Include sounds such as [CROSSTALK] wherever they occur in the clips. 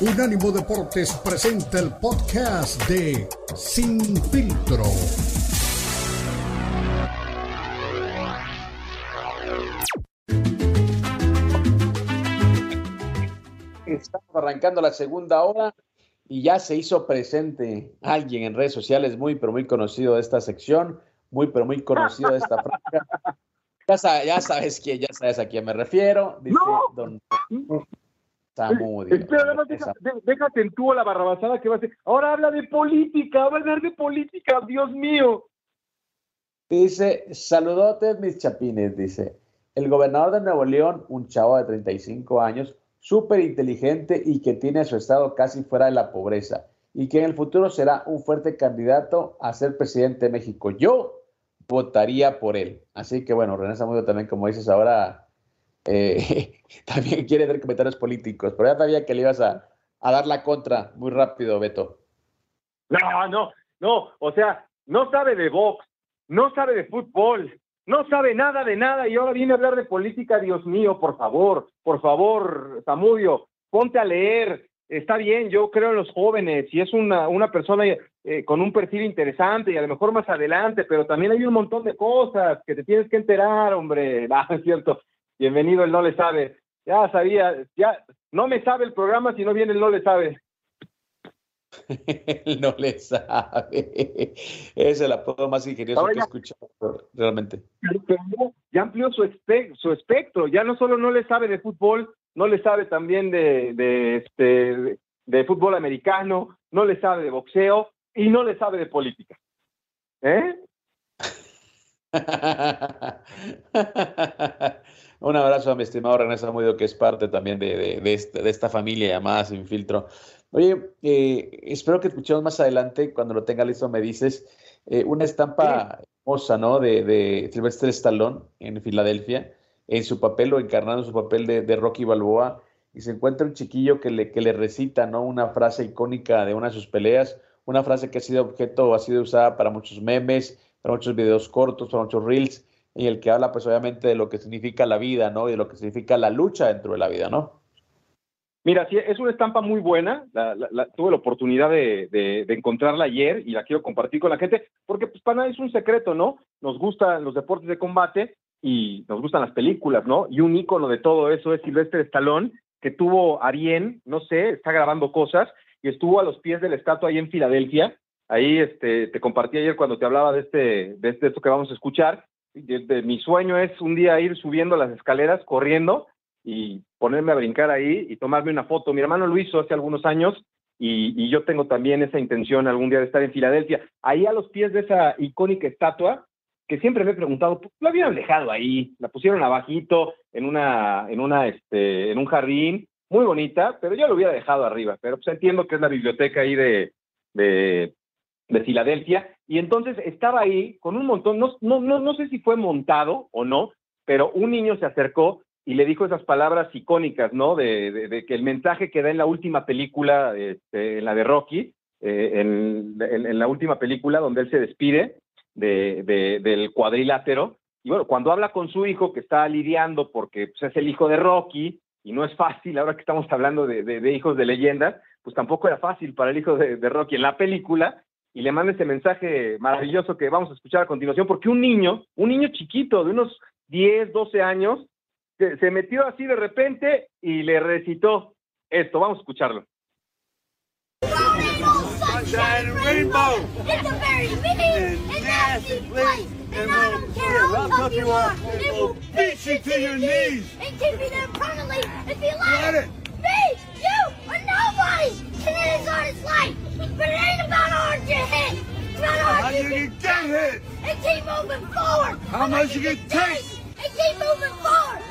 Unánimo Deportes presenta el podcast de Sin Filtro. Estamos arrancando la segunda hora y ya se hizo presente alguien en redes sociales muy, pero muy conocido de esta sección, muy, pero muy conocido de esta [LAUGHS] franja. Ya, sabes quién, ya sabes a quién me refiero. Dice don Samudio. Espera, déjate en tú la barrabasada que va a hacer. Ahora habla de política, va a hablar de política, Dios mío. Dice, saludotes mis chapines, dice. El gobernador de Nuevo León, un chavo de 35 años, súper inteligente y que tiene a su estado casi fuera de la pobreza y que en el futuro será un fuerte candidato a ser presidente de México. Yo votaría por él. Así que bueno, René Samudio también, como dices ahora, eh, [LAUGHS] también quiere ver comentarios políticos, pero ya sabía que le ibas a, a dar la contra muy rápido, Beto. No, no, no, o sea, no sabe de box, no sabe de fútbol, no sabe nada de nada y ahora viene a hablar de política, Dios mío, por favor, por favor, Samudio, ponte a leer. Está bien, yo creo en los jóvenes y es una, una persona eh, con un perfil interesante y a lo mejor más adelante, pero también hay un montón de cosas que te tienes que enterar, hombre. [LAUGHS] Ah, es cierto. Bienvenido, él no le sabe. Ya sabía, ya no me sabe el programa, si no viene él no le sabe. [LAUGHS] Él no le sabe. Es el apodo más ingenioso que he escuchado realmente. Pero ya amplió su, su espectro. Ya no solo no le sabe de fútbol, no le sabe también de, de, este, de fútbol americano, no le sabe de boxeo y no le sabe de política. ¿Eh? [LAUGHS] Un abrazo a mi estimado René Samudio, que es parte también de, de, esta, de esta familia llamada Sin Filtro. Oye, eh, espero que escuchemos más adelante, cuando lo tenga listo me dices, eh, una estampa hermosa, ¿no? De, de Sylvester Stallone en Filadelfia, en su papel o encarnando su papel de, Rocky Balboa, y se encuentra un chiquillo que le, que le recita, ¿no? Una frase icónica de una de sus peleas, una frase que ha sido objeto o ha sido usada para muchos memes, para muchos videos cortos, para muchos reels, y el que habla pues obviamente de lo que significa la vida, ¿no? Y de lo que significa la lucha dentro de la vida, ¿no? Mira, sí, es una estampa muy buena. tuve la oportunidad de, encontrarla ayer y la quiero compartir con la gente, porque pues para nada es un secreto, ¿no? Nos gustan los deportes de combate y nos gustan las películas, ¿no? Y un ícono de todo eso es Silvestre Stallone, que tuvo a bien, no sé, está grabando cosas y estuvo a los pies de la estatua ahí en Filadelfia. Ahí este, te compartí ayer cuando te hablaba de este, de, este, esto que vamos a escuchar. mi sueño es un día ir subiendo las escaleras corriendo y ponerme a brincar ahí y tomarme una foto. Mi hermano lo hizo hace algunos años y, yo tengo también esa intención algún día de estar en Filadelfia. Ahí a los pies de esa icónica estatua, que siempre me he preguntado, pues, ¿la habían dejado ahí? La pusieron abajito en una, en una, este, en un jardín, muy bonita, pero yo lo hubiera dejado arriba. Pero pues entiendo que es la biblioteca ahí de, de, de Filadelfia. Y entonces estaba ahí con un montón, no, no, no, no sé si fue montado o no, pero un niño se acercó y le dijo esas palabras icónicas, ¿no? De, que el mensaje que da en la última película, este, en la de Rocky, eh, en, la última película donde él se despide del cuadrilátero, y bueno, cuando habla con su hijo que está lidiando porque pues, es el hijo de Rocky, y no es fácil, ahora que estamos hablando de, hijos de leyendas, pues tampoco era fácil para el hijo de, Rocky en la película, y le manda ese mensaje maravilloso que vamos a escuchar a continuación, porque un niño, un niño chiquito de unos 10, 12 años, se, metió así de repente y le recitó esto. Vamos a escucharlo. I will beat you to your it. And keep moving forward. How much you get take. And keep moving forward.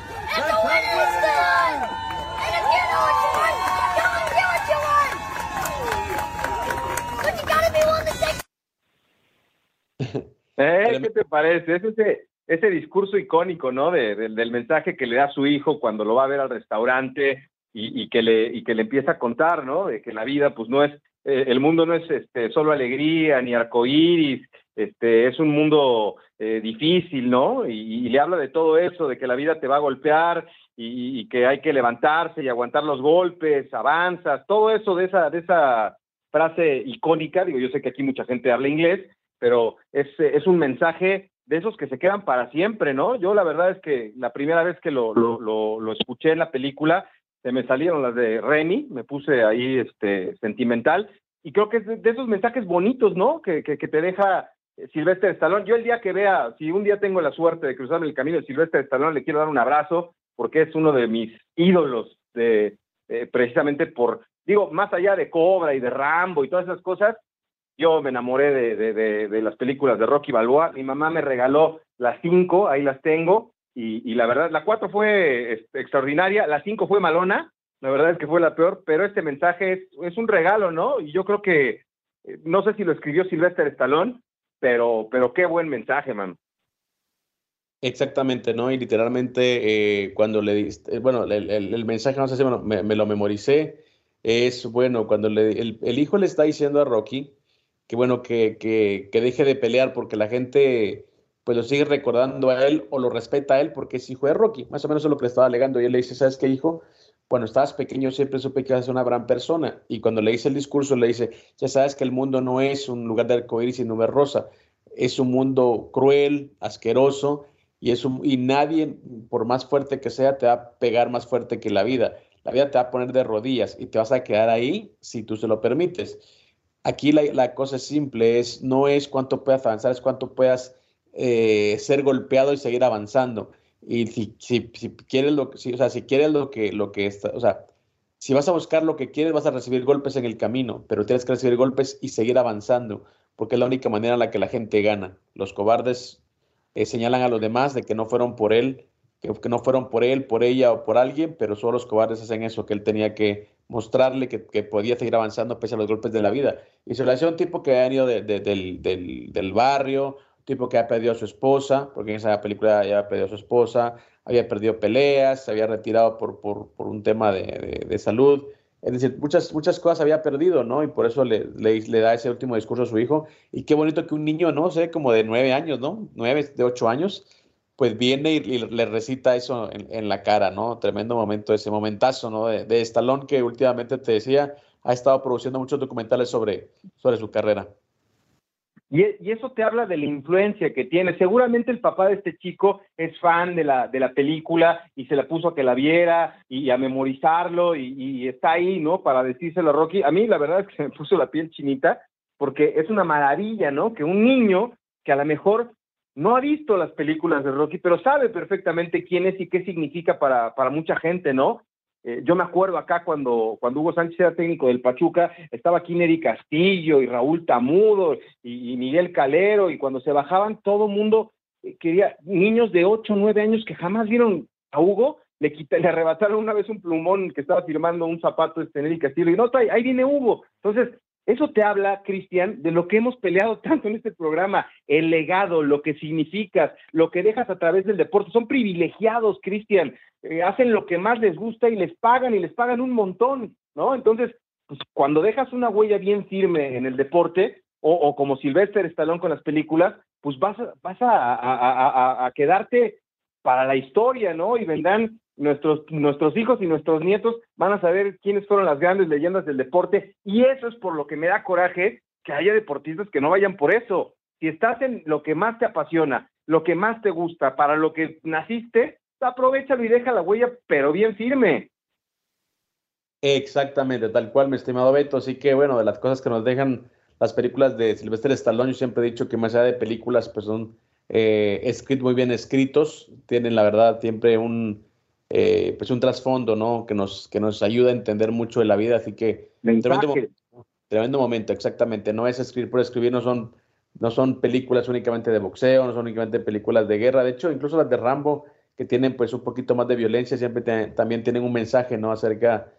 ¿Eh? ¿Qué te parece? Es ese, ese discurso icónico, ¿no? De, del mensaje que le da a su hijo cuando lo va a ver al restaurante y, que le, y que le empieza a contar, ¿no? De que la vida, pues no es, eh, el mundo no es este, solo alegría ni arcoíris, este, es un mundo eh, difícil, ¿no? Y, le habla de todo eso, de que la vida te va a golpear y, que hay que levantarse y aguantar los golpes, avanzas, todo eso de esa, de esa frase icónica, digo, yo sé que aquí mucha gente habla inglés, pero es, es un mensaje de esos que se quedan para siempre, ¿no? Yo la verdad es que la primera vez que lo, lo, escuché en la película, se me salieron las de Remy, me puse ahí este, sentimental, y creo que es de, esos mensajes bonitos, ¿no? Que, que, te deja Silvestre Stallone. Yo el día que vea, si un día tengo la suerte de cruzarme el camino de Silvestre Stallone, le quiero dar un abrazo, porque es uno de mis ídolos, de, eh, precisamente por, digo, más allá de Cobra y de Rambo y todas esas cosas, yo me enamoré de, de, de, las películas de Rocky Balboa. Mi mamá me regaló las cinco, ahí las tengo. Y, la verdad, la cuatro fue este, extraordinaria, la cinco fue malona, la verdad es que fue la peor, pero este mensaje es, es un regalo, ¿no? Y yo creo que, eh, no sé si lo escribió Silvestre Stallone, pero, pero qué buen mensaje, man. Exactamente, ¿no? Y literalmente eh, cuando le diste, eh, bueno, el, el, mensaje, no sé si me, me, lo memoricé, es, bueno, cuando le, el, el, hijo le está diciendo a Rocky que, bueno, que, que, que, deje de pelear porque la gente, pues lo sigue recordando a él o lo respeta a él porque es hijo de Rocky, más o menos es lo que le estaba alegando. Y él le dice, ¿sabes qué, hijo? Cuando estabas pequeño siempre supe que ibas a ser una gran persona. Y cuando le dice el discurso, le dice, ya sabes que el mundo no es un lugar de arcoíris y nube rosa, es un mundo cruel, asqueroso, y, es y nadie, por más fuerte que sea, te va a pegar más fuerte que la vida. La vida te va a poner de rodillas y te vas a quedar ahí si tú se lo permites. Aquí la, cosa es simple, es, no es cuánto puedas avanzar, es cuánto puedas eh, ser golpeado y seguir avanzando. Y si, quieres lo que, o sea, si quieres lo que, lo que está, o sea, si vas a buscar lo que quieres, vas a recibir golpes en el camino, pero tienes que recibir golpes y seguir avanzando, porque es la única manera en la que la gente gana. Los cobardes eh, señalan a los demás de que no fueron por él, que, que, no fueron por él, por ella o por alguien, pero solo los cobardes hacen eso, que él tenía que mostrarle que, que podía seguir avanzando pese a los golpes de la vida. Y se le hacía un tipo que ha venido de, del, del, del barrio, tipo que ha perdido a su esposa, porque en esa película ya había perdido a su esposa, había perdido peleas, se había retirado por, por, por un tema de, de, salud. Es decir, muchas, muchas cosas había perdido, ¿no? Y por eso le, le, da ese último discurso a su hijo. Y qué bonito que un niño, ¿no? sé, como de nueve años, ¿no? Nueve, de ocho años, pues viene y, le recita eso en, en, la cara, ¿no? Tremendo momento, ese momentazo, ¿no? De, de Stallone que últimamente te decía, ha estado produciendo muchos documentales sobre, sobre su carrera. E, y, eso te habla de la influencia que tiene. Seguramente el papá de este chico es fan de la, de la película y se la puso a que la viera y, a memorizarlo y, está ahí, ¿no? Para decírselo a Rocky. A mí la verdad [LAUGHS] es que me puso la piel chinita porque es una maravilla, ¿no? Que un niño que a lo mejor no ha visto las películas de Rocky, pero sabe perfectamente quién es y qué significa para, para mucha gente, ¿no? Eh, yo me acuerdo acá cuando, cuando Hugo Sánchez era técnico del Pachuca, estaba aquí Neri Castillo y Raúl Tamudo y, Miguel Calero, y cuando se bajaban, todo mundo eh, quería, niños de 8 o 9 años que jamás vieron a Hugo, le, le arrebataron una vez un plumón que estaba firmando un zapato este Neri Castillo, y no, ahí viene Hugo. Entonces, eso te habla, Cristian, de lo que hemos peleado [LAUGHS] tanto en este programa, el legado, lo que significas, lo que dejas a través del deporte. Son privilegiados, Cristian, eh, hacen lo que más les gusta y les pagan y les pagan un montón, ¿no? Entonces, pues, cuando dejas una huella bien firme en el deporte, o, como Silvestre Stallone con las películas, pues vas, vas a, a quedarte para la historia, ¿no? Y vendrán nuestros, nuestros hijos y nuestros nietos van a saber quiénes fueron las grandes leyendas del deporte y eso es por lo que me da coraje que haya deportistas que no vayan por eso. Si estás en lo que más te apasiona, lo que más te gusta, para lo que naciste, aprovechalo y deja la huella, pero bien firme. Exactamente, tal cual, mi estimado Beto. Así que, bueno, de las cosas que nos dejan las películas de Silvestre Stallone, yo siempre he dicho que más allá de películas, pues son eh, muy bien escritos, tienen la verdad siempre un, eh, pues un trasfondo, ¿no? Que nos, que nos ayuda a entender mucho de la vida, así que tremendo, tremendo, momento, exactamente. No es escribir por escribir, no son, no son películas únicamente de boxeo, no son únicamente películas de guerra, de hecho, incluso las de Rambo, que tienen pues un poquito más de violencia, siempre también tienen un mensaje, ¿no? Acerca,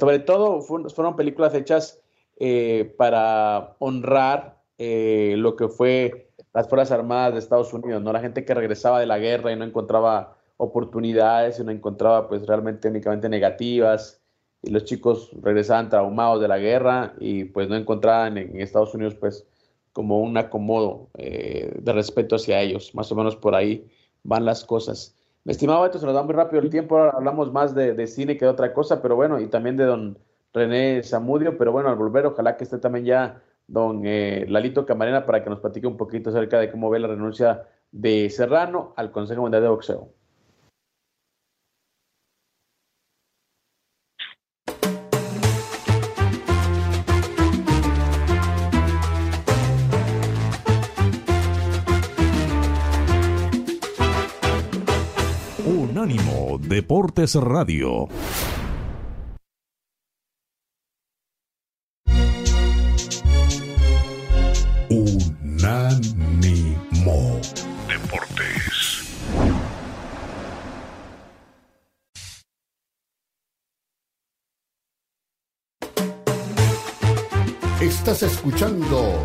sobre todo fueron películas hechas eh, para honrar eh, lo que fue las Fuerzas Armadas de Estados Unidos, ¿no? La gente que regresaba de la guerra y no encontraba oportunidades y no encontraba pues realmente únicamente negativas y los chicos regresaban traumados de la guerra y pues no encontraban en, Estados Unidos pues como un acomodo eh, de respeto hacia ellos, más o menos por ahí van las cosas. estimado Beto, se nos da muy rápido el tiempo, ahora hablamos más de, cine que de otra cosa, pero bueno, y también de don René Zamudio, pero bueno, al volver, ojalá que esté también ya don eh, Lalito Camarena para que nos platique un poquito acerca de cómo ve la renuncia de Serrano al Consejo Mundial de Boxeo. Unánimo Deportes Radio. Unánimo Deportes. Estás escuchando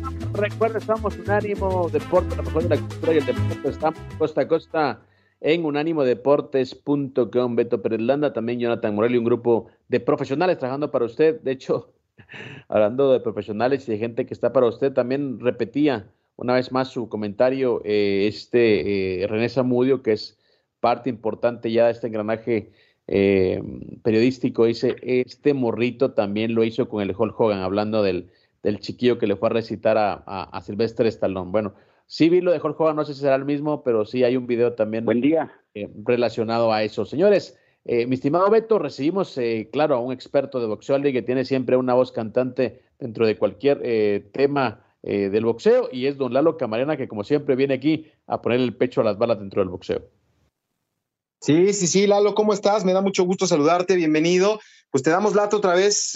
Recuerda, estamos Unánimo Deporte, la mejor de la cultura y el deporte. Estamos costa a costa en unánimodeportes.com. Beto Pérez Landa, también Jonathan Morelli, un grupo de profesionales trabajando para usted. De hecho, [LAUGHS] hablando de profesionales y de gente que está para usted, también repetía una vez más su comentario eh, este eh, René Zamudio, que es parte importante ya de este engranaje eh, periodístico. Dice, este morrito también lo hizo con el Hulk Hogan, hablando del del chiquillo que le fue a recitar a, a, Silvestre Stallone. Bueno, sí vi lo de Jorge Hogan, no sé si será el mismo, pero sí hay un video también Buen día. Eh, relacionado a eso. Señores, eh, mi estimado Beto, recibimos, eh, claro, a un experto de boxeo, alguien que tiene siempre una voz cantante dentro de cualquier tema del boxeo, y es don Lalo Camarena, que como siempre viene aquí a poner el pecho a las balas dentro del boxeo. Sí, sí, sí, Lalo, ¿cómo estás? Me da mucho gusto saludarte, bienvenido. Pues te damos lata otra vez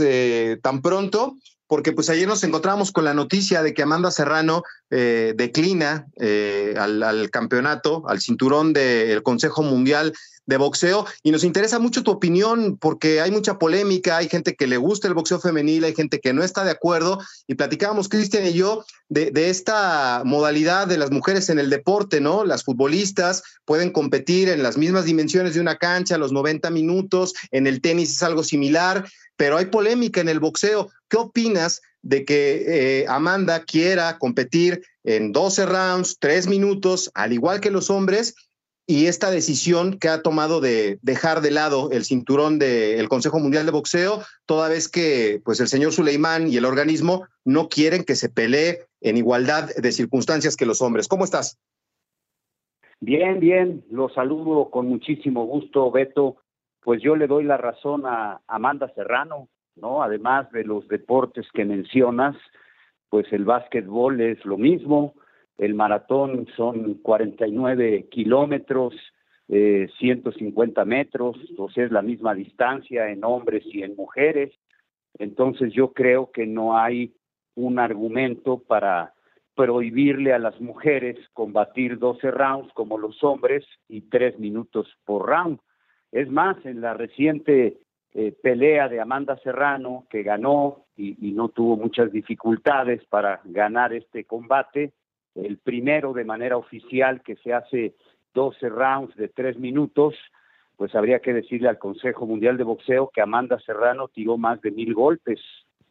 tan pronto porque pues ayer nos encontramos con la noticia de que Amanda Serrano eh, declina eh, al, campeonato, al cinturón del Consejo Mundial de Boxeo y nos interesa mucho tu opinión porque hay mucha polémica, hay gente que le gusta el boxeo femenil, hay gente que no está de acuerdo y platicábamos Cristian y yo de, de, esta modalidad de las mujeres en el deporte, ¿no? Las futbolistas pueden competir en las mismas dimensiones de una cancha, los 90 minutos, en el tenis es algo similar, pero hay polémica en el boxeo. ¿Qué opinas de que eh, Amanda quiera competir en 12 rounds, 3 minutos, al igual que los hombres, y esta decisión que ha tomado de dejar de lado el cinturón del Consejo Mundial de Boxeo, toda vez que pues el señor Suleimán y el organismo no quieren que se pelee en igualdad de circunstancias que los hombres. ¿Cómo estás? Bien, bien, los saludo con muchísimo gusto, Beto pues yo le doy la razón a Amanda Serrano, ¿no? Además de los deportes que mencionas, pues el básquetbol es lo mismo, el maratón son 49 kilómetros, eh, 150 metros, o sea, es la misma distancia en hombres y en mujeres. Entonces yo creo que no hay un argumento para prohibirle a las mujeres combatir 12 rounds como los hombres y tres minutos por round. Es más, en la reciente eh, pelea de Amanda Serrano, que ganó y, no tuvo muchas dificultades para ganar este combate, el primero de manera oficial que se hace 12 rounds de tres minutos, pues habría que decirle al Consejo Mundial de Boxeo que Amanda Serrano tiró más de mil golpes,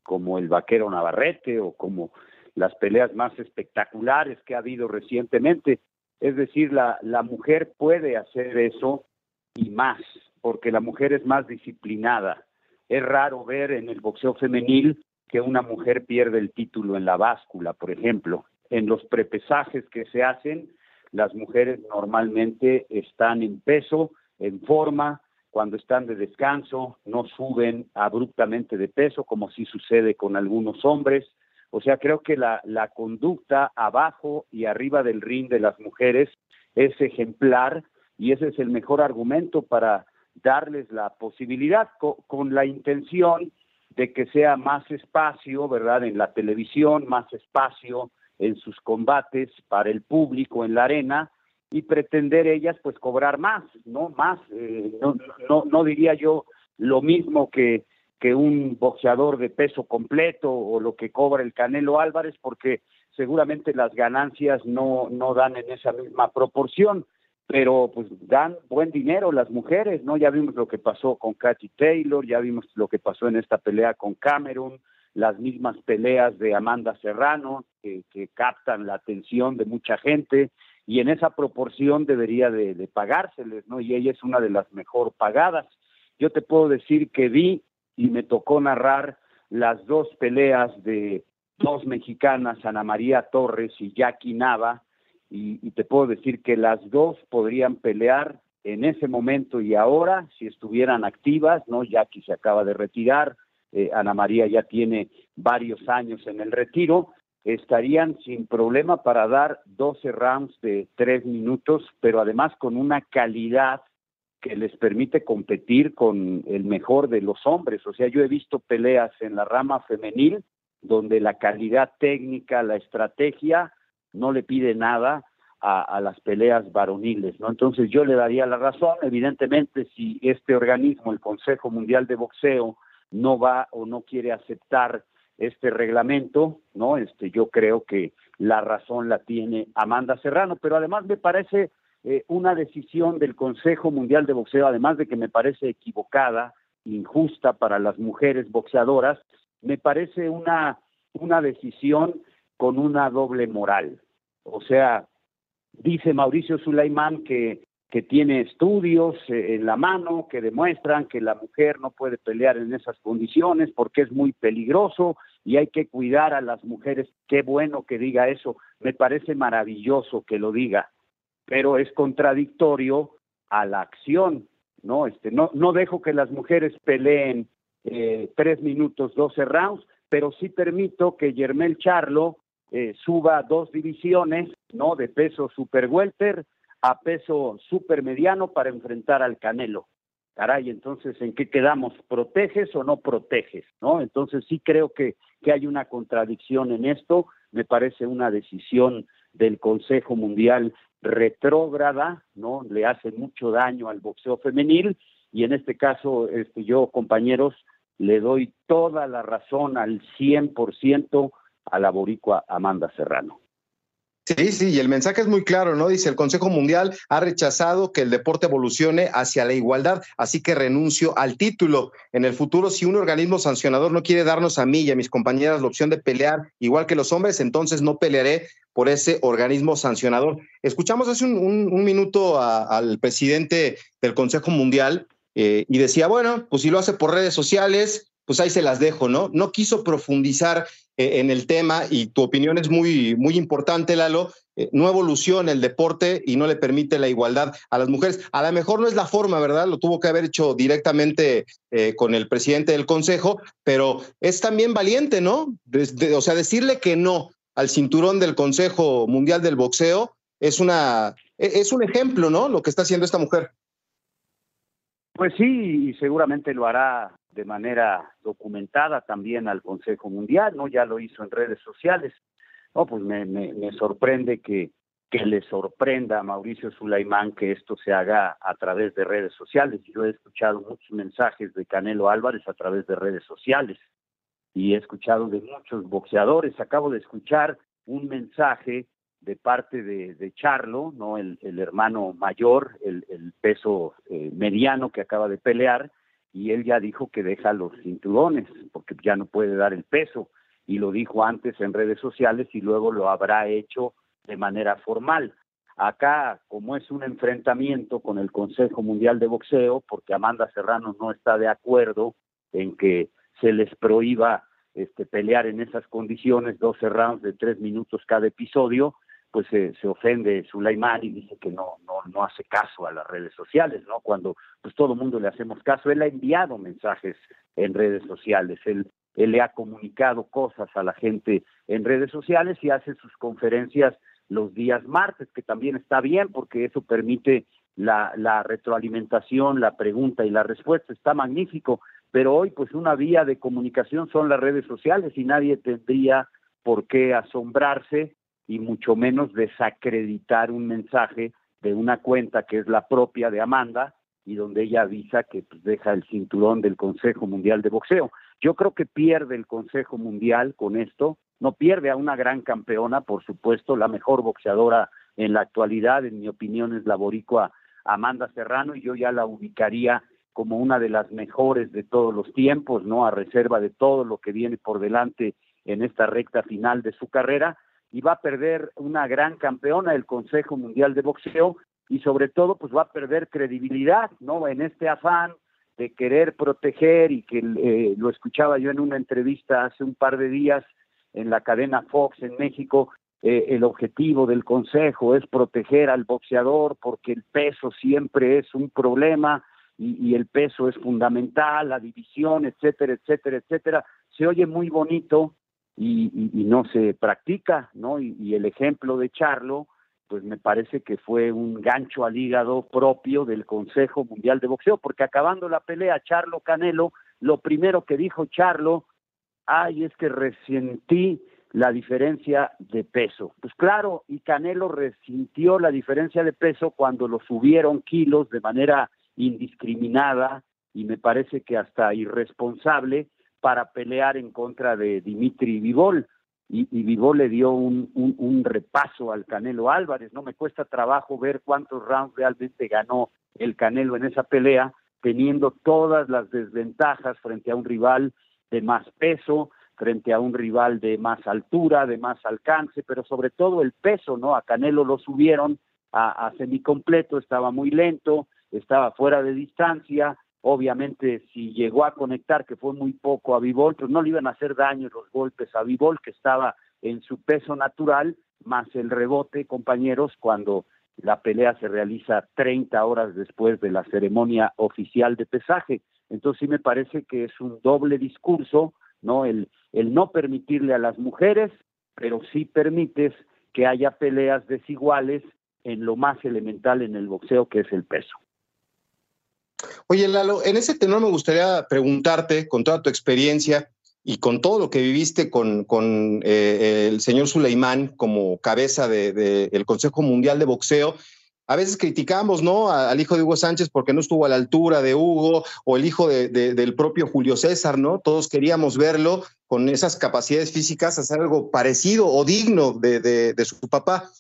como el vaquero Navarrete o como las peleas más espectaculares que ha habido recientemente. Es decir, la mujer puede hacer eso y más, porque la mujer es más disciplinada. Es raro ver en el boxeo femenil que una mujer pierde el título en la báscula, por ejemplo. En los prepesajes que se hacen, las mujeres normalmente están en peso, en forma, cuando están de descanso, no suben abruptamente de peso, como sí sucede con algunos hombres. O sea, creo que la, la conducta abajo y arriba del ring de las mujeres es ejemplar y ese es el mejor argumento para darles la posibilidad con, la intención de que sea más espacio, ¿verdad? En la televisión, más espacio en sus combates para el público en la arena y pretender ellas pues cobrar más, ¿no? Más, eh, no, no, no diría yo lo mismo que, que un boxeador de peso completo o lo que cobra el Canelo Álvarez, porque seguramente las ganancias no, no dan en esa misma proporción, pero pues dan buen dinero las mujeres, ¿no? Ya vimos lo que pasó con Katy Taylor, ya vimos lo que pasó en esta pelea con Cameron, las mismas peleas de Amanda Serrano, que, captan la atención de mucha gente, y en esa proporción debería de, de, pagárseles, ¿no? Y ella es una de las mejor pagadas. Yo te puedo decir que vi y me tocó narrar las dos peleas de dos mexicanas, Ana María Torres y Jackie Nava, y, y, te puedo decir que las dos podrían pelear en ese momento y ahora si estuvieran activas, ¿no? Jackie se acaba de retirar, eh, Ana María ya tiene varios años en el retiro, estarían sin problema para dar 12 rounds de tres minutos, pero además con una calidad que les permite competir con el mejor de los hombres. O sea, yo he visto peleas en la rama femenil donde la calidad técnica, la estrategia, no le pide nada a, las peleas varoniles, ¿no? Entonces yo le daría la razón, evidentemente, si este organismo, el Consejo Mundial de Boxeo, no va o no quiere aceptar este reglamento, ¿no? Este, yo creo que la razón la tiene Amanda Serrano, pero además me parece eh, una decisión del Consejo Mundial de Boxeo, además de que me parece equivocada, injusta para las mujeres boxeadoras, me parece una, una decisión con una doble moral. O sea, dice Mauricio Sulaimán que que tiene estudios eh, en la mano que demuestran que la mujer no puede pelear en esas condiciones porque es muy peligroso y hay que cuidar a las mujeres. Qué bueno que diga eso, me parece maravilloso que lo diga, pero es contradictorio a la acción, ¿no? Este, no, no dejo que las mujeres peleen eh, tres minutos, doce rounds, pero sí permito que Yermel Charlo eh, suba dos divisiones, ¿no? De peso super welter a peso supermediano para enfrentar al Canelo. Caray, entonces, ¿en qué quedamos? ¿Proteges o no proteges? ¿No? Entonces sí creo que, que hay una contradicción en esto. Me parece una decisión del Consejo Mundial retrógrada, ¿no? Le hace mucho daño al boxeo femenil y en este caso, este, yo, compañeros, le doy toda la razón al 100% a la boricua Amanda Serrano. Sí, sí, y el mensaje es muy claro, ¿no? Dice, el Consejo Mundial ha rechazado que el deporte evolucione hacia la igualdad, así que renuncio al título. En el futuro, si un organismo sancionador no quiere darnos a mí y a mis compañeras la opción de pelear igual que los hombres, entonces no pelearé por ese organismo sancionador. Escuchamos hace un, minuto al presidente del Consejo Mundial eh, y decía, bueno, pues si lo hace por redes sociales, pues ahí se las dejo, ¿no? No quiso profundizar eh, en el tema y tu opinión es muy, muy importante, Lalo. Eh, no evoluciona el deporte y no le permite la igualdad a las mujeres. A lo mejor no es la forma, ¿verdad? Lo tuvo que haber hecho directamente eh, con el presidente del consejo, pero es también valiente, ¿no? O sea, decirle que no al cinturón del Consejo Mundial del Boxeo es una e, es un ejemplo, ¿no? Lo que está haciendo esta mujer. Pues sí, y seguramente lo hará de manera documentada también al Consejo Mundial, ¿no? Ya lo hizo en redes sociales. No, pues me, me, me sorprende que, que le sorprenda a Mauricio Sulaimán que esto se haga a través de redes sociales. Yo he escuchado muchos mensajes de Canelo Álvarez a través de redes sociales y he escuchado de muchos boxeadores. Acabo de escuchar un mensaje de parte de, de Charlo, no el, el hermano mayor, el, el peso eh, mediano que acaba de pelear, y él ya dijo que deja los cinturones porque ya no puede dar el peso y lo dijo antes en redes sociales y luego lo habrá hecho de manera formal. Acá, como es un enfrentamiento con el Consejo Mundial de Boxeo, porque Amanda Serrano no está de acuerdo en que se les prohíba este, pelear en esas condiciones, 12 rounds de tres minutos cada episodio, pues se, ofende Sulaimán y dice que no, no, no hace caso a las redes sociales, ¿no? Cuando pues todo el mundo le hacemos caso, él ha enviado mensajes en redes sociales, él, él le ha comunicado cosas a la gente en redes sociales y hace sus conferencias los días martes, que también está bien porque eso permite la, la retroalimentación, la pregunta y la respuesta, está magnífico, pero hoy pues una vía de comunicación son las redes sociales y nadie tendría por qué asombrarse y mucho menos desacreditar un mensaje de una cuenta que es la propia de Amanda, y donde ella avisa que pues, deja el cinturón del Consejo Mundial de Boxeo. Yo creo que pierde el Consejo Mundial con esto, no pierde a una gran campeona, por supuesto, la mejor boxeadora en la actualidad, en mi opinión, es la boricua Amanda Serrano, y yo ya la ubicaría como una de las mejores de todos los tiempos, ¿no? A reserva de todo lo que viene por delante en esta recta final de su carrera, y va a perder una gran campeona del Consejo Mundial de Boxeo, y sobre todo, pues va a perder credibilidad, ¿no? En este afán de querer proteger y que eh, lo escuchaba yo en una entrevista hace un par de días en la cadena Fox en México, eh, el objetivo del Consejo es proteger al boxeador porque el peso siempre es un problema y, el peso es fundamental, la división, etcétera, etcétera, etcétera. Se oye muy bonito y, no se practica, ¿no? y el ejemplo de Charlo, pues me parece que fue un gancho al hígado propio del Consejo Mundial de Boxeo, porque acabando la pelea, Charlo Canelo, lo primero que dijo Charlo, ay, es que resentí la diferencia de peso. Pues claro, y Canelo resintió la diferencia de peso cuando lo subieron kilos de manera indiscriminada y me parece que hasta irresponsable para pelear en contra de Dimitri Vivol y, y Vivó le dio un, un, repaso al Canelo Álvarez. No me cuesta trabajo ver cuántos rounds realmente ganó el Canelo en esa pelea, teniendo todas las desventajas frente a un rival de más peso, frente a un rival de más altura, de más alcance, pero sobre todo el peso, ¿no? A Canelo lo subieron a, a semicompleto, estaba muy lento, estaba fuera de distancia, Obviamente, si llegó a conectar, que fue muy poco a Vivol, pues no le iban a hacer daño los golpes a Vivol, que estaba en su peso natural, más el rebote, compañeros, cuando la pelea se realiza 30 horas después de la ceremonia oficial de pesaje. Entonces sí me parece que es un doble discurso, ¿no? El, el no permitirle a las mujeres, pero sí permites que haya peleas desiguales en lo más elemental en el boxeo, que es el peso. Oye, Lalo, en ese tenor me gustaría preguntarte, con toda tu experiencia y con todo lo que viviste con, eh, el señor Suleimán como cabeza del de, Consejo Mundial de Boxeo, a veces criticamos ¿no? al hijo de Hugo Sánchez porque no estuvo a la altura de Hugo o el hijo de, del propio Julio César, ¿no? Todos queríamos verlo con esas capacidades físicas, hacer algo parecido o digno de, su papá.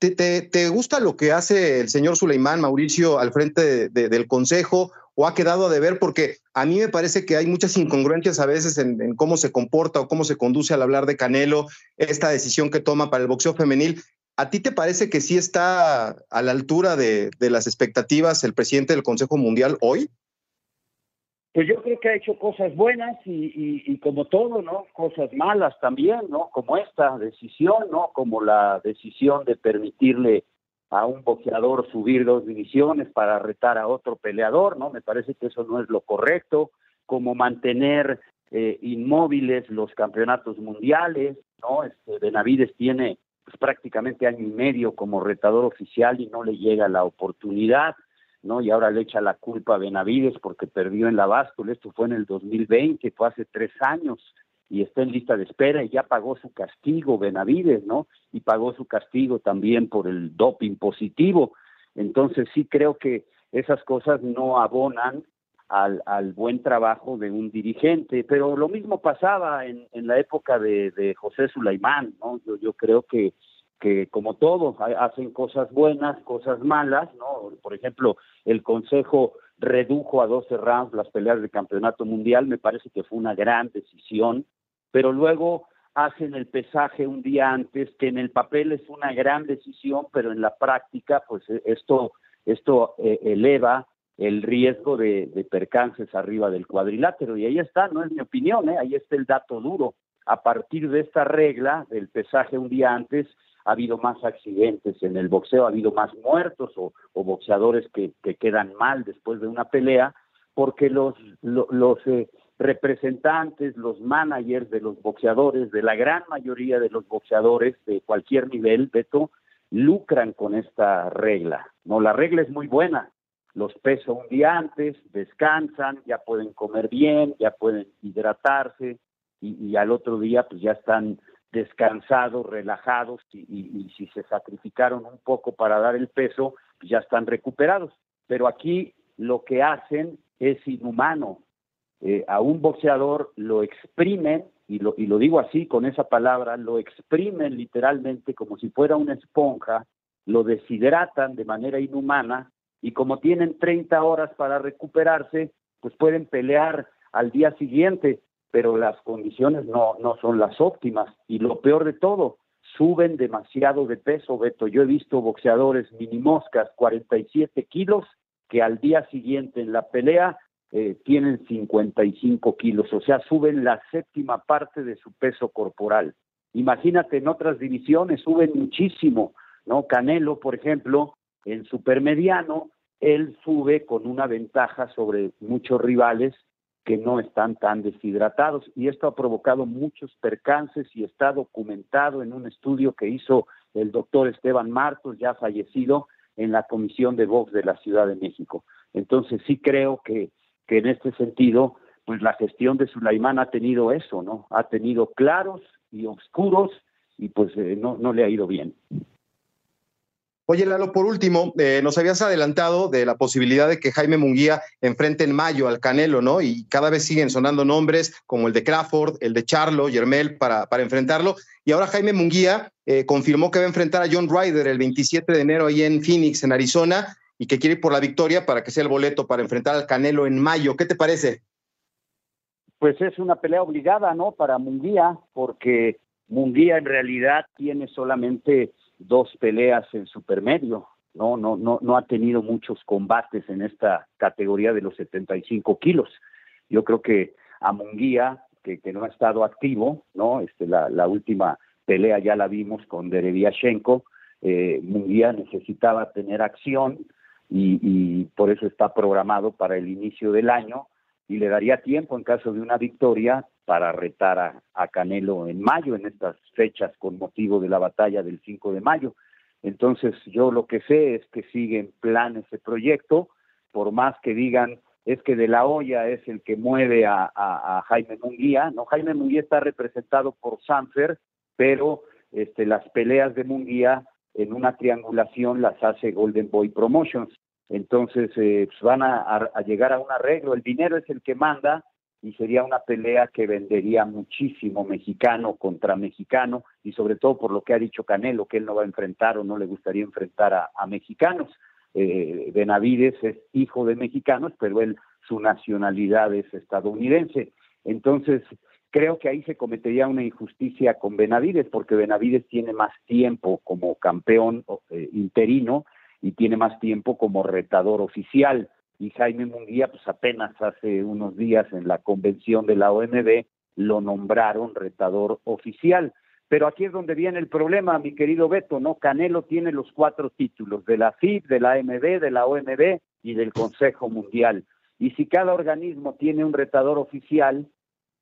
¿Te, te, gusta lo que hace el señor Suleimán, Mauricio, al frente del Consejo? ¿O ha quedado a deber? Porque a mí me parece que hay muchas incongruencias a veces en, cómo se comporta o cómo se conduce al hablar de Canelo, esta decisión que toma para el boxeo femenil. ¿A ti te parece que sí está a la altura de, de las expectativas el presidente del Consejo Mundial hoy? Pues yo creo que ha hecho cosas buenas y, como todo, ¿no? Cosas malas también, ¿no? Como esta decisión, ¿no? Como la decisión de permitirle a un boxeador subir dos divisiones para retar a otro peleador, ¿no? Me parece que eso no es lo correcto, como mantener eh, inmóviles los campeonatos mundiales, ¿no? Este, Benavides tiene pues, prácticamente año y medio como retador oficial y no le llega la oportunidad. ¿No? Y ahora le echa la culpa a Benavides porque perdió en la báscula, esto fue en el 2020, fue hace tres años, y está en lista de espera y ya pagó su castigo Benavides, ¿no? Y pagó su castigo también por el doping positivo. Entonces sí creo que esas cosas no abonan al, al buen trabajo de un dirigente, pero lo mismo pasaba en, en la época de, de José Sulaimán, ¿no? Yo, yo creo que que como todos hacen cosas buenas, cosas malas, ¿no? Por ejemplo, el Consejo redujo a 12 rounds las peleas de campeonato mundial, me parece que fue una gran decisión, pero luego hacen el pesaje un día antes, que en el papel es una gran decisión, pero en la práctica, pues e, esto, esto eh, eleva el riesgo de, de, percances arriba del cuadrilátero. Y ahí está, no es mi opinión, ¿eh? ahí está el dato duro. A partir de esta regla del pesaje un día antes, ha habido más accidentes en el boxeo, ha habido más muertos o, boxeadores que, quedan mal después de una pelea, porque los, eh, representantes, los managers de los boxeadores, de la gran mayoría de los boxeadores de cualquier nivel, Beto, lucran con esta regla. No, la regla es muy buena. Los peso un día antes, descansan, ya pueden comer bien, ya pueden hidratarse y al otro día pues ya están descansados, relajados y, si se sacrificaron un poco para dar el peso, ya están recuperados. Pero aquí lo que hacen es inhumano. Eh, a un boxeador lo exprimen, y lo, y lo digo así con esa palabra, lo exprimen literalmente como si fuera una esponja, lo deshidratan de manera inhumana y como tienen 30 horas para recuperarse, pues pueden pelear al día siguiente, pero las condiciones no, no son las óptimas. Y lo peor de todo, suben demasiado de peso, Beto. Yo he visto boxeadores minimoscas, 47 kilos, que al día siguiente en la pelea eh, tienen 55 kilos, o sea, suben la séptima parte de su peso corporal. Imagínate, en otras divisiones suben muchísimo, ¿no? Canelo, por ejemplo, en supermediano, él sube con una ventaja sobre muchos rivales que no están tan deshidratados y esto ha provocado muchos percances y está documentado en un estudio que hizo el doctor Esteban Martos, ya fallecido, en la Comisión de Box de la Ciudad de México. Entonces sí creo que, que en este sentido, pues la gestión de Sulaimán ha tenido eso, ¿no? Ha tenido claros y oscuros y pues eh, no, no le ha ido bien. Oye, Lalo, por último, eh, nos habías adelantado de la posibilidad de que Jaime Munguía enfrente en mayo al Canelo, ¿no? Y cada vez siguen sonando nombres como el de Crawford, el de Charlo, Yermel, para, para enfrentarlo. Y ahora Jaime Munguía eh, confirmó que va a enfrentar a John Ryder el 27 de enero ahí en Phoenix, en Arizona, y que quiere ir por la victoria para que sea el boleto para enfrentar al Canelo en mayo. ¿Qué te parece? Pues es una pelea obligada, ¿no? Para Munguía, porque Munguía en realidad tiene solamente dos peleas en supermedio, no, no, no, no ha tenido muchos combates en esta categoría de los 75 kilos. Yo creo que a Munguía, que, que no ha estado activo, no, este, la, la última pelea ya la vimos con Dereviashenko, eh, Munguía necesitaba tener acción y, y por eso está programado para el inicio del año y le daría tiempo en caso de una victoria para retar a, Canelo en mayo, en estas fechas con motivo de la batalla del 5 de mayo. Entonces yo lo que sé es que sigue en plan ese proyecto, por más que digan es que de la olla es el que mueve a, Jaime Munguía, no Jaime Munguía está representado por Sanfer, pero este, las peleas de Munguía en una triangulación las hace Golden Boy Promotions. Entonces eh, pues van a, llegar a un arreglo, el dinero es el que manda y sería una pelea que vendería muchísimo mexicano contra mexicano y sobre todo por lo que ha dicho Canelo, que él no va a enfrentar o no le gustaría enfrentar a, mexicanos. Eh, Benavides es hijo de mexicanos, pero él su nacionalidad es estadounidense. Entonces, creo que ahí se cometería una injusticia con Benavides, porque Benavides tiene más tiempo como campeón eh, interino y tiene más tiempo como retador oficial. Y Jaime Munguía, pues apenas hace unos días en la convención de la OMB lo nombraron retador oficial. Pero aquí es donde viene el problema, mi querido Beto, ¿no? Canelo tiene los cuatro títulos, de la FIB, de la AMB, de la OMB y del Consejo Mundial. Y si cada organismo tiene un retador oficial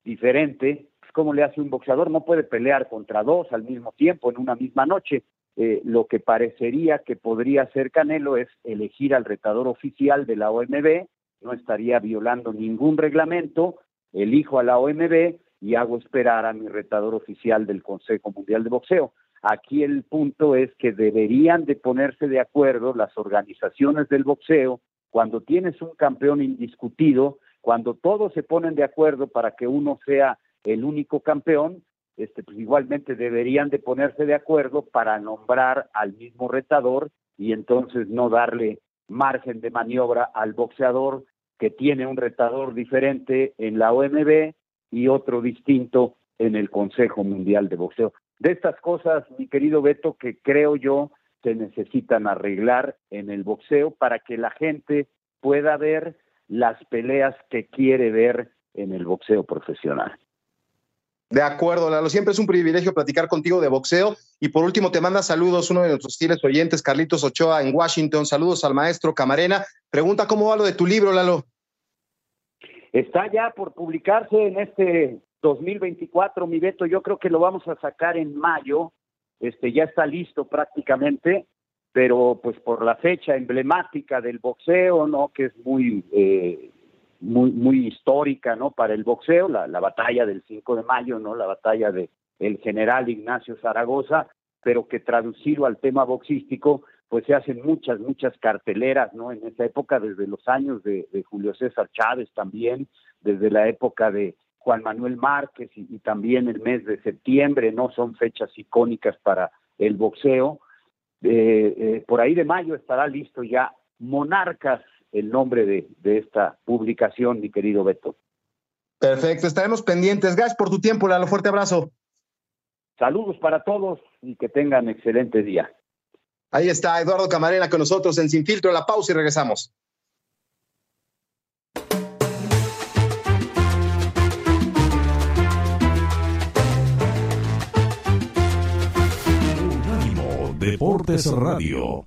diferente, pues ¿cómo le hace un boxeador? No puede pelear contra dos al mismo tiempo, en una misma noche. Eh, lo que parecería que podría hacer Canelo es elegir al retador oficial de la OMB, no estaría violando ningún reglamento, elijo a la OMB y hago esperar a mi retador oficial del Consejo Mundial de Boxeo. Aquí el punto es que deberían de ponerse de acuerdo las organizaciones del boxeo. Cuando tienes un campeón indiscutido, cuando todos se ponen de acuerdo para que uno sea el único campeón, este, pues igualmente deberían de ponerse de acuerdo para nombrar al mismo retador y entonces no darle margen de maniobra al boxeador que tiene un retador diferente en la OMB y otro distinto en el Consejo Mundial de Boxeo. De estas cosas, mi querido Beto, que creo yo se necesitan arreglar en el boxeo para que la gente pueda ver las peleas que quiere ver en el boxeo profesional. De acuerdo, Lalo. Siempre es un privilegio platicar contigo de boxeo. Y por último, te manda saludos uno de nuestros fieles oyentes, Carlitos Ochoa, en Washington. Saludos al maestro Camarena. Pregunta cómo va lo de tu libro, Lalo. Está ya por publicarse en este 2024, mi Beto. Yo creo que lo vamos a sacar en mayo. Este ya está listo prácticamente, pero pues por la fecha emblemática del boxeo, ¿no? Que es muy eh, muy, muy histórica, ¿no? Para el boxeo, la, la batalla del 5 de mayo, ¿no? La batalla de el general Ignacio Zaragoza, pero que traducido al tema boxístico, pues se hacen muchas, muchas carteleras, ¿no? En esa época, desde los años de, Julio César Chávez también, desde la época de Juan Manuel Márquez y, también el mes de septiembre, ¿no? Son fechas icónicas para el boxeo. Eh, eh, por ahí de mayo estará listo ya Monarcas, el nombre de, de esta publicación, mi querido Beto. Perfecto, estaremos pendientes. Gracias por tu tiempo, Lalo. Fuerte abrazo. Saludos para todos y que tengan excelente día. Ahí está Eduardo Camarena con nosotros en Sin Filtro. La pausa y regresamos. Unánimo Deportes Radio.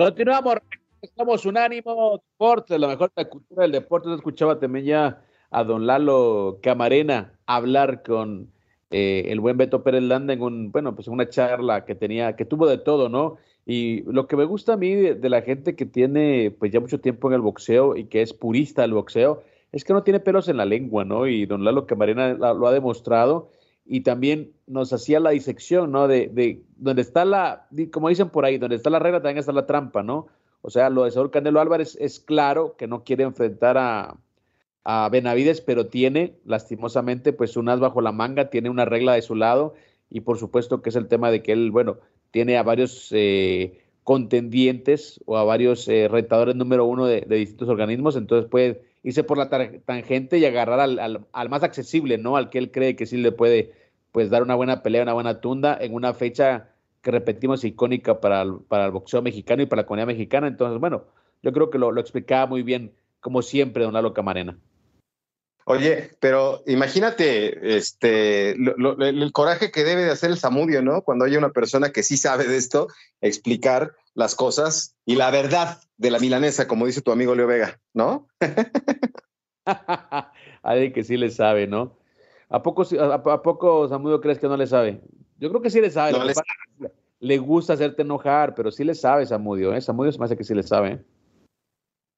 Continuamos, estamos unánimo, deporte, la mejor la cultura del deporte. escuchaba también ya a don Lalo Camarena hablar con eh, el buen Beto Pérez Landa en un, bueno, pues una charla que tenía, que tuvo de todo, ¿no? Y lo que me gusta a mí de, la gente que tiene pues ya mucho tiempo en el boxeo y que es purista del boxeo, es que no tiene pelos en la lengua, ¿no? Y don Lalo Camarena lo ha demostrado y también nos hacía la disección, ¿no? De, de donde está la, como dicen por ahí, donde está la regla también está la trampa, ¿no? O sea, lo de Saúl Canelo Álvarez es claro que no quiere enfrentar a, a Benavides, pero tiene, lastimosamente, pues un as bajo la manga, tiene una regla de su lado y por supuesto que es el tema de que él, bueno, tiene a varios eh, contendientes o a varios eh, retadores número uno de, de, distintos organismos, entonces puede irse por la tangente y agarrar al, al, al, más accesible, ¿no? Al que él cree que sí le puede pues dar una buena pelea, una buena tunda en una fecha que repetimos icónica para el, para el boxeo mexicano y para la comunidad mexicana. Entonces, bueno, yo creo que lo, lo explicaba muy bien, como siempre, don Lalo Camarena. Oye, pero imagínate este, el coraje que debe de hacer el Samudio, ¿no? Cuando hay una persona que sí sabe de esto, explicar las cosas y la verdad de la milanesa, como dice tu amigo Leo Vega, ¿no? [LAUGHS] Alguien que sí le sabe, ¿no? ¿A poco, a, poco Samudio crees que no le sabe? Yo creo que sí le sabe. le, gusta hacerte enojar, pero sí le sabe Samudio. ¿eh? Samudio se me hace que sí le sabe. ¿eh?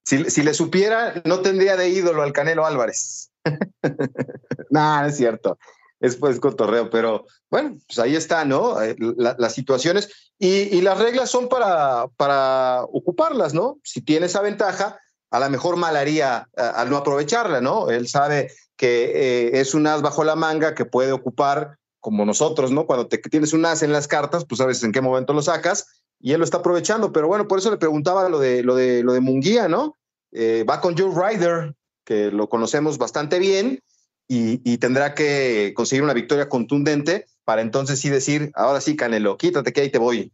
Si, le supiera, no tendría de ídolo al Canelo Álvarez. [LAUGHS] no, es cierto. Es pues cotorreo, pero bueno, pues ahí está, ¿no? Eh, las situaciones y, las reglas son para, para ocuparlas, ¿no? Si tiene esa ventaja, a lo mejor mal haría al no aprovecharla, ¿no? Él sabe que eh, es un as bajo la manga que puede ocupar como nosotros, ¿no? Cuando te, tienes un as en las cartas, pues sabes en qué momento lo sacas y él lo está aprovechando. Pero bueno, por eso le preguntaba lo de, lo de, lo de Munguía, ¿no? Eh, va con Joe Ryder, que lo conocemos bastante bien, y, y, tendrá que conseguir una victoria contundente para entonces sí decir, ahora sí, Canelo, quítate que ahí te voy.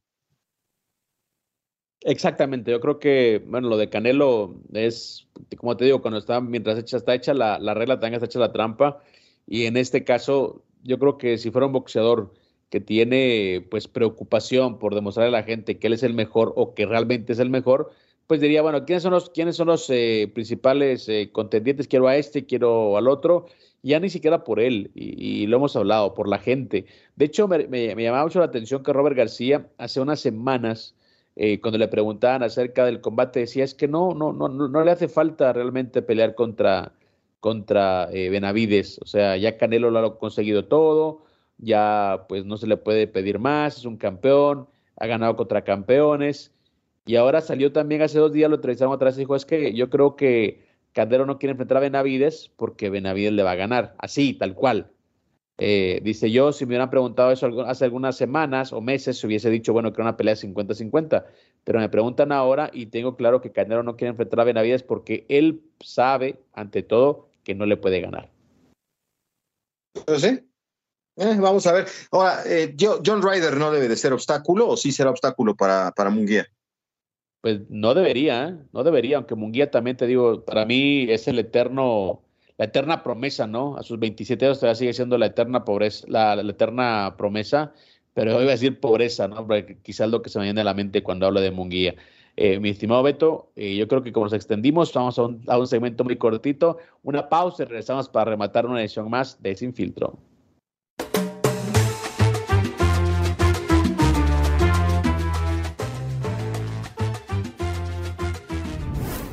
Exactamente, yo creo que, bueno, lo de Canelo es, como te digo, cuando está, mientras hecha, está hecha la, la regla, también está hecha la trampa, y en este caso, yo creo que si fuera un boxeador que tiene, pues, preocupación por demostrarle a la gente que él es el mejor o que realmente es el mejor, pues diría, bueno, ¿quiénes son los, quiénes son los eh, principales eh, contendientes? Quiero a este, quiero al otro, ya ni siquiera por él, y, lo hemos hablado, por la gente. De hecho, me, llamaba mucho la atención que Robert García hace unas semanas eh, cuando le preguntaban acerca del combate, decía es que no, no, no, no le hace falta realmente pelear contra, contra eh, Benavides. O sea, ya Canelo lo ha conseguido todo, ya pues no se le puede pedir más, es un campeón, ha ganado contra campeones. Y ahora salió también hace dos días, lo entrevistaron vez y dijo, es que yo creo que Canelo no quiere enfrentar a Benavides porque Benavides le va a ganar, así, tal cual. Eh, dice yo, si me hubieran preguntado eso hace algunas semanas o meses, se hubiese dicho, bueno, que era una pelea 50-50, pero me preguntan ahora y tengo claro que Canelo no quiere enfrentar a Benavides porque él sabe, ante todo, que no le puede ganar. Sí. Eh, vamos a ver. Ahora, eh, John Ryder no debe de ser obstáculo o sí será obstáculo para, para Munguía. Pues no debería, no debería, aunque Munguía también te digo, para mí es el eterno la eterna promesa, ¿no? A sus 27 años todavía sigue siendo la eterna pobreza, la, eterna promesa, pero hoy voy a decir pobreza, ¿no? Porque quizás lo que se me viene a la mente cuando hablo de Munguía. Eh, mi estimado Beto, eh, yo creo que como nos extendimos, vamos a un, a un segmento muy cortito, una pausa y regresamos para rematar una edición más de Sin Filtro.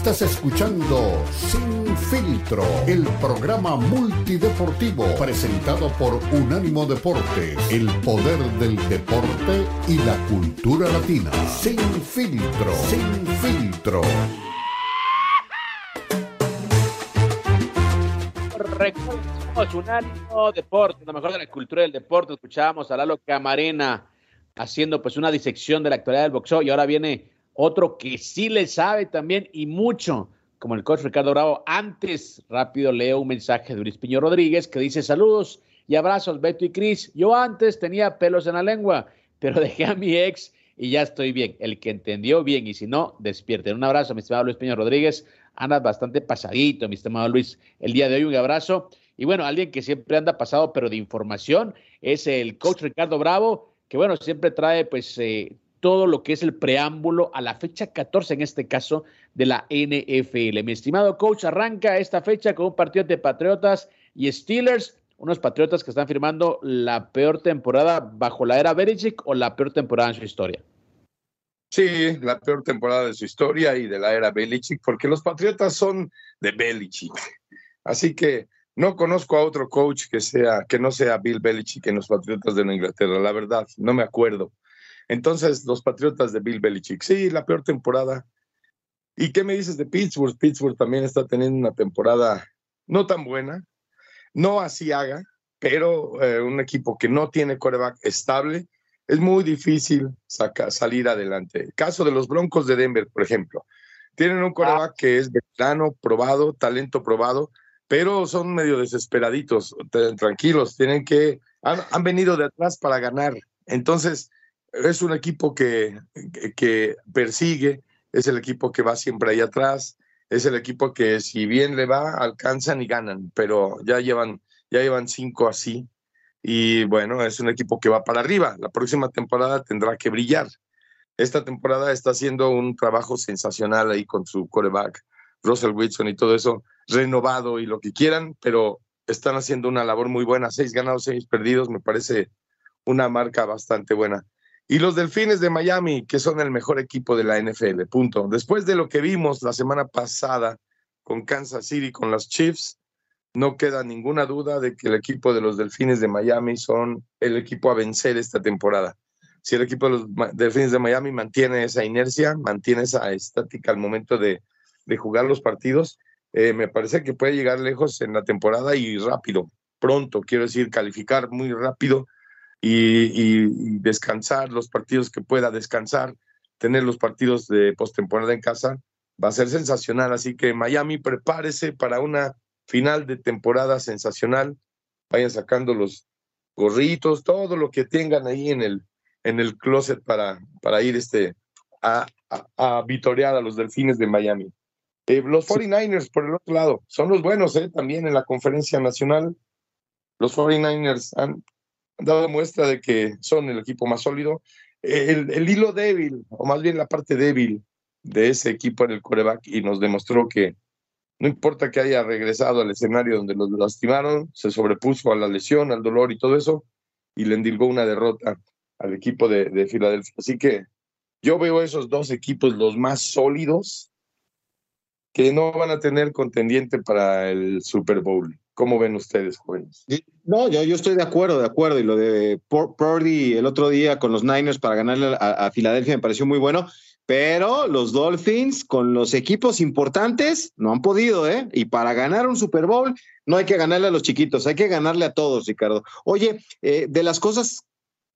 Estás escuchando Sin Filtro, el programa multideportivo presentado por Unánimo Deportes, el poder del deporte y la cultura latina. Sin Filtro, Sin Filtro. Recordemos Unánimo Deportes, lo mejor de la cultura del deporte. Escuchábamos a Lalo Camarena haciendo pues una disección de la actualidad del boxeo y ahora viene otro que sí le sabe también y mucho, como el coach Ricardo Bravo. Antes, rápido leo un mensaje de Luis Piño Rodríguez que dice saludos y abrazos, Beto y Cris. Yo antes tenía pelos en la lengua, pero [LAUGHS] dejé a mi ex y ya estoy bien. El que entendió bien y si no, despierten. Un abrazo, mi estimado Luis Piño Rodríguez. Andas bastante pasadito, mi estimado Luis. El día de hoy un abrazo. Y bueno, alguien que siempre anda pasado, pero de información, es el coach Ricardo Bravo, que bueno, siempre trae pues eh, todo lo que es el preámbulo a la fecha 14, en este caso, de la NFL. Mi estimado coach, arranca esta fecha con un partido de Patriotas y Steelers, unos Patriotas que están firmando la peor temporada bajo la era Belichick o la peor temporada en su historia. Sí, la peor temporada de su historia y de la era Belichick, porque los Patriotas son de Belichick. Así que no conozco a otro coach que sea que no sea Bill Belichick en los Patriotas de Inglaterra, la verdad, no me acuerdo. Entonces, los Patriotas de Bill Belichick, sí, la peor temporada. ¿Y qué me dices de Pittsburgh? Pittsburgh también está teniendo una temporada no tan buena, no así haga, pero eh, un equipo que no tiene coreback estable, es muy difícil salir adelante. El caso de los Broncos de Denver, por ejemplo, tienen un coreback que es veterano, probado, talento probado, pero son medio desesperaditos, tranquilos, tienen que, han, han venido de atrás para ganar. Entonces, es un equipo que, que, persigue, es el equipo que va siempre ahí atrás, es el equipo que si bien le va, alcanzan y ganan, pero ya llevan, ya llevan cinco así. Y bueno, es un equipo que va para arriba. La próxima temporada tendrá que brillar. Esta temporada está haciendo un trabajo sensacional ahí con su coreback, Russell Wilson y todo eso, renovado y lo que quieran, pero están haciendo una labor muy buena. Seis ganados, seis perdidos, me parece una marca bastante buena. Y los Delfines de Miami, que son el mejor equipo de la NFL, punto. Después de lo que vimos la semana pasada con Kansas City, con los Chiefs, no queda ninguna duda de que el equipo de los Delfines de Miami son el equipo a vencer esta temporada. Si el equipo de los Delfines de Miami mantiene esa inercia, mantiene esa estática al momento de, jugar los partidos, eh, me parece que puede llegar lejos en la temporada y rápido, pronto, quiero decir, calificar muy rápido y, descansar los partidos que pueda descansar, tener los partidos de postemporada en casa, va a ser sensacional. Así que Miami, prepárese para una final de temporada sensacional. Vayan sacando los gorritos, todo lo que tengan ahí en el, en el closet para, para ir este, a, a, vitorear a los delfines de Miami. Eh, los 49ers, por el otro lado, son los buenos eh, también en la conferencia nacional. Los 49ers han dado muestra de que son el equipo más sólido. El, hilo débil, o más bien la parte débil de ese equipo en el coreback, y nos demostró que no importa que haya regresado al escenario donde los lastimaron, se sobrepuso a la lesión, al dolor y todo eso, y le endilgó una derrota al equipo de, de Filadelfia. Así que yo veo esos dos equipos los más sólidos que no van a tener contendiente para el Super Bowl. ¿Cómo ven ustedes, jóvenes? No, yo, estoy de acuerdo, de acuerdo. Y lo de Purdy el otro día con los Niners para ganarle a, Filadelfia me pareció muy bueno. Pero los Dolphins con los equipos importantes no han podido, ¿eh? Y para ganar un Super Bowl no hay que ganarle a los chiquitos, hay que ganarle a todos, Ricardo. Oye, eh, de las cosas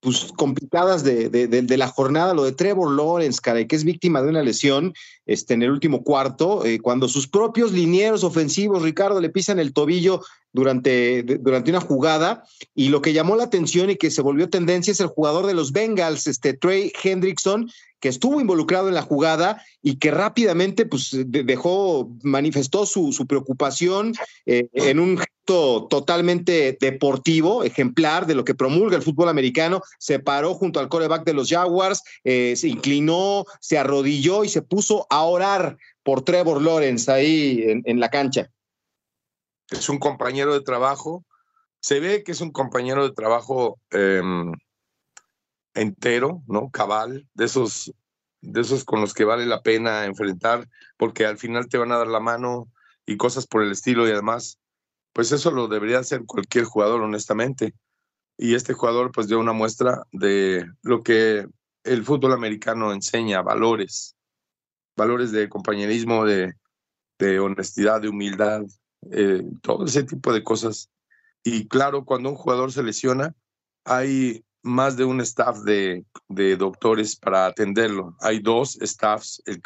pues, complicadas de, de, la jornada, lo de Trevor Lawrence, caray, que es víctima de una lesión este, en el último cuarto, eh, cuando sus propios linieros ofensivos, Ricardo, le pisan el tobillo durante, durante una jugada, y lo que llamó la atención y que se volvió tendencia es el jugador de los Bengals, este Trey Hendrickson, que estuvo involucrado en la jugada y que rápidamente pues, dejó, manifestó su, su preocupación eh, en un gesto totalmente deportivo, ejemplar de lo que promulga el fútbol americano. Se paró junto al coreback de los Jaguars, eh, se inclinó, se arrodilló y se puso a orar por Trevor Lawrence ahí en, la cancha. Es un compañero de trabajo. Se ve que es un compañero de trabajo em, entero, ¿no? Cabal, de esos, de esos con los que vale la pena enfrentar, porque al final te van a dar la mano y cosas por el estilo y además, pues eso lo debería hacer cualquier jugador, honestamente. Y este jugador pues dio una muestra de lo que el fútbol americano enseña, valores, valores de compañerismo, de, de honestidad, de humildad, eh, todo ese tipo de cosas. Y claro, cuando un jugador se lesiona, hay más de un staff de, de doctores para atenderlo. Hay dos staffs, el,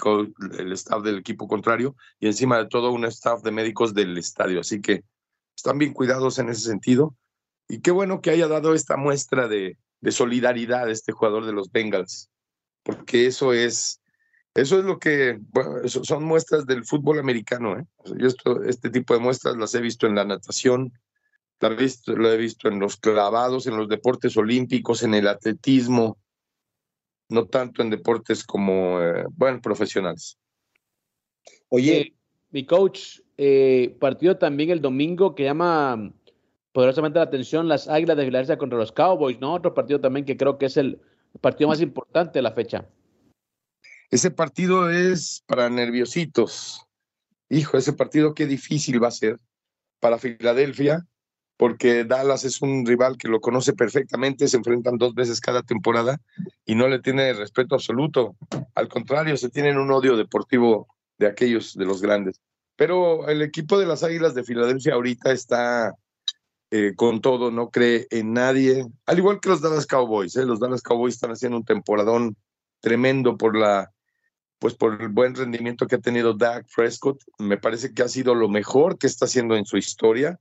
el staff del equipo contrario y encima de todo un staff de médicos del estadio. Así que están bien cuidados en ese sentido. Y qué bueno que haya dado esta muestra de, de solidaridad este jugador de los Bengals, porque eso es, eso es lo que, bueno, son muestras del fútbol americano. ¿eh? Yo esto, este tipo de muestras las he visto en la natación, lo he, visto, lo he visto en los clavados, en los deportes olímpicos, en el atletismo, no tanto en deportes como, eh, bueno, profesionales. Oye, eh, mi coach, eh, partido también el domingo que llama poderosamente la atención las Águilas de Filadelfia contra los Cowboys, ¿no? Otro partido también que creo que es el partido más importante de la fecha. Ese partido es para nerviositos. Hijo, ese partido qué difícil va a ser para Filadelfia porque Dallas es un rival que lo conoce perfectamente, se enfrentan dos veces cada temporada y no le tiene respeto absoluto. Al contrario, se tienen un odio deportivo de aquellos, de los grandes. Pero el equipo de las Águilas de Filadelfia ahorita está eh, con todo, no cree en nadie, al igual que los Dallas Cowboys. ¿eh? Los Dallas Cowboys están haciendo un temporadón tremendo por la pues por el buen rendimiento que ha tenido Dak Prescott, me parece que ha sido lo mejor que está haciendo en su historia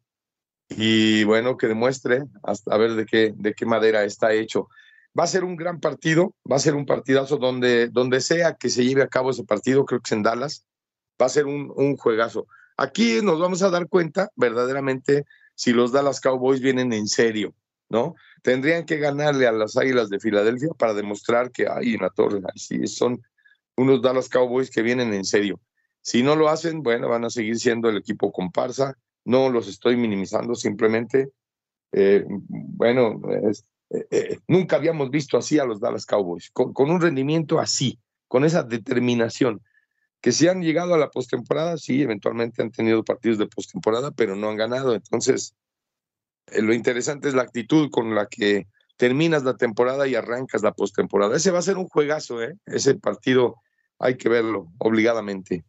y bueno, que demuestre hasta a ver de qué, de qué madera está hecho. Va a ser un gran partido, va a ser un partidazo donde, donde sea que se lleve a cabo ese partido, creo que es en Dallas, va a ser un, un juegazo. Aquí nos vamos a dar cuenta verdaderamente si los Dallas Cowboys vienen en serio, ¿no? Tendrían que ganarle a las Águilas de Filadelfia para demostrar que, hay en la torre, sí, son unos Dallas Cowboys que vienen en serio. Si no lo hacen, bueno, van a seguir siendo el equipo comparsa no los estoy minimizando, simplemente, eh, bueno, eh, eh, nunca habíamos visto así a los Dallas Cowboys, con, un rendimiento así, con esa determinación, que si han llegado a la postemporada, sí, eventualmente han tenido partidos de postemporada, pero no han ganado. Entonces, lo interesante es la actitud con la que terminas la temporada y arrancas la postemporada. Ese va a ser un juegazo, ¿eh? Ese partido hay que verlo obligadamente.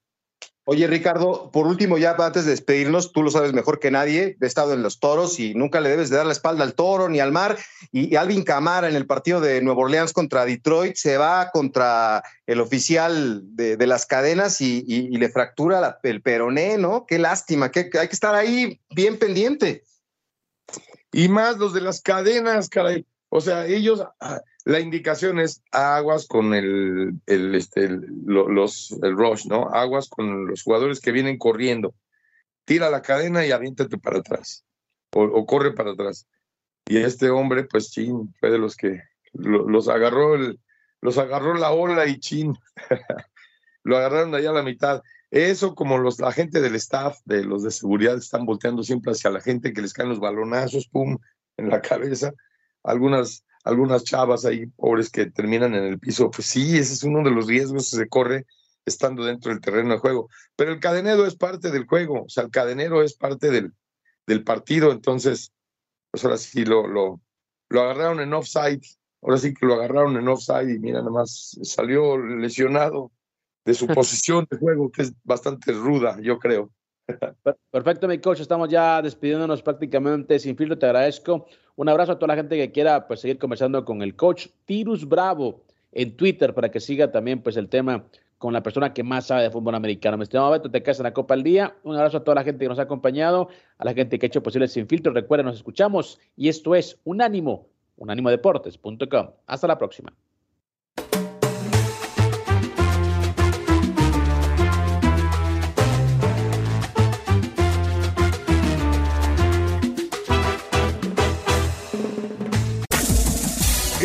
Oye, Ricardo, por último, ya antes de despedirnos, tú lo sabes mejor que nadie, he estado en los toros y nunca le debes de dar la espalda al toro ni al mar. Y, Alvin Camara en el partido de Nueva Orleans contra Detroit se va contra el oficial de, las cadenas y, le fractura el peroné, ¿no? Qué lástima, que hay que estar ahí bien pendiente. Y más los de las cadenas, caray. O sea, ellos, ah, la indicación es aguas con el, el, este, los, el rush, ¿no? Aguas con los jugadores que vienen corriendo. Tira la cadena y aviéntate para atrás. O, corre para atrás. Y este hombre, pues chin, fue de los que los agarró el, los agarró la ola y chin. [LAUGHS] lo agarraron allá a la mitad. Eso como los, la gente del staff, de los de seguridad, están volteando siempre hacia la gente que les caen los balonazos, pum, en la cabeza. Algunas algunas chavas ahí, pobres, que terminan en el piso. Pues sí, ese es uno de los riesgos que se corre estando dentro del terreno de juego. Pero el cadenero es parte del juego, o sea, el cadenero es parte del, del partido, entonces, pues ahora sí lo, lo, lo agarraron en offside ahora sí que lo agarraron en offside y mira, nada más salió lesionado de su [LAUGHS] posición de juego, que es bastante ruda, yo creo. Perfecto, mi coach. Estamos ya despidiéndonos prácticamente sin filtro. Te agradezco. Un abrazo a toda la gente que quiera pues, seguir conversando con el coach Tirus Bravo en Twitter para que siga también pues, el tema con la persona que más sabe de fútbol americano. Me estimado Beto, te quedas en la Copa al Día. Un abrazo a toda la gente que nos ha acompañado, a la gente que ha hecho posible Sin Filtro. Recuerden, nos escuchamos y esto es Unánimo, unánimodeportes.com. Hasta la próxima.